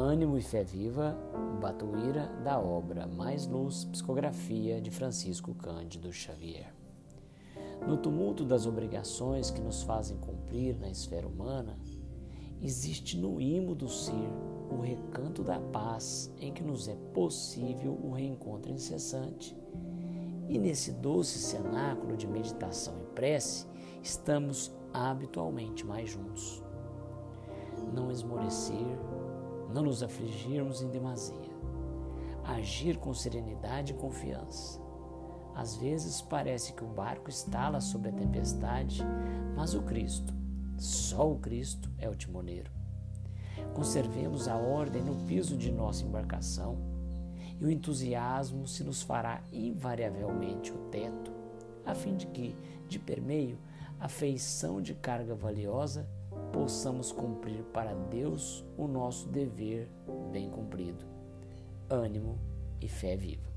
Ânimo e fé viva, Batuíra da obra Mais Luz, psicografia de Francisco Cândido Xavier. No tumulto das obrigações que nos fazem cumprir na esfera humana, existe no imo do ser o recanto da paz em que nos é possível o reencontro incessante. E nesse doce cenáculo de meditação e prece, estamos habitualmente mais juntos. Não esmorecer, não nos afligirmos em demasia, agir com serenidade e confiança. Às vezes parece que o barco estala sob a tempestade, mas o Cristo, só o Cristo é o timoneiro. Conservemos a ordem no piso de nossa embarcação e o entusiasmo se nos fará invariavelmente o teto, a fim de que, de permeio, a feição de carga valiosa possamos cumprir para Deus o nosso dever bem cumprido. Ânimo e fé viva.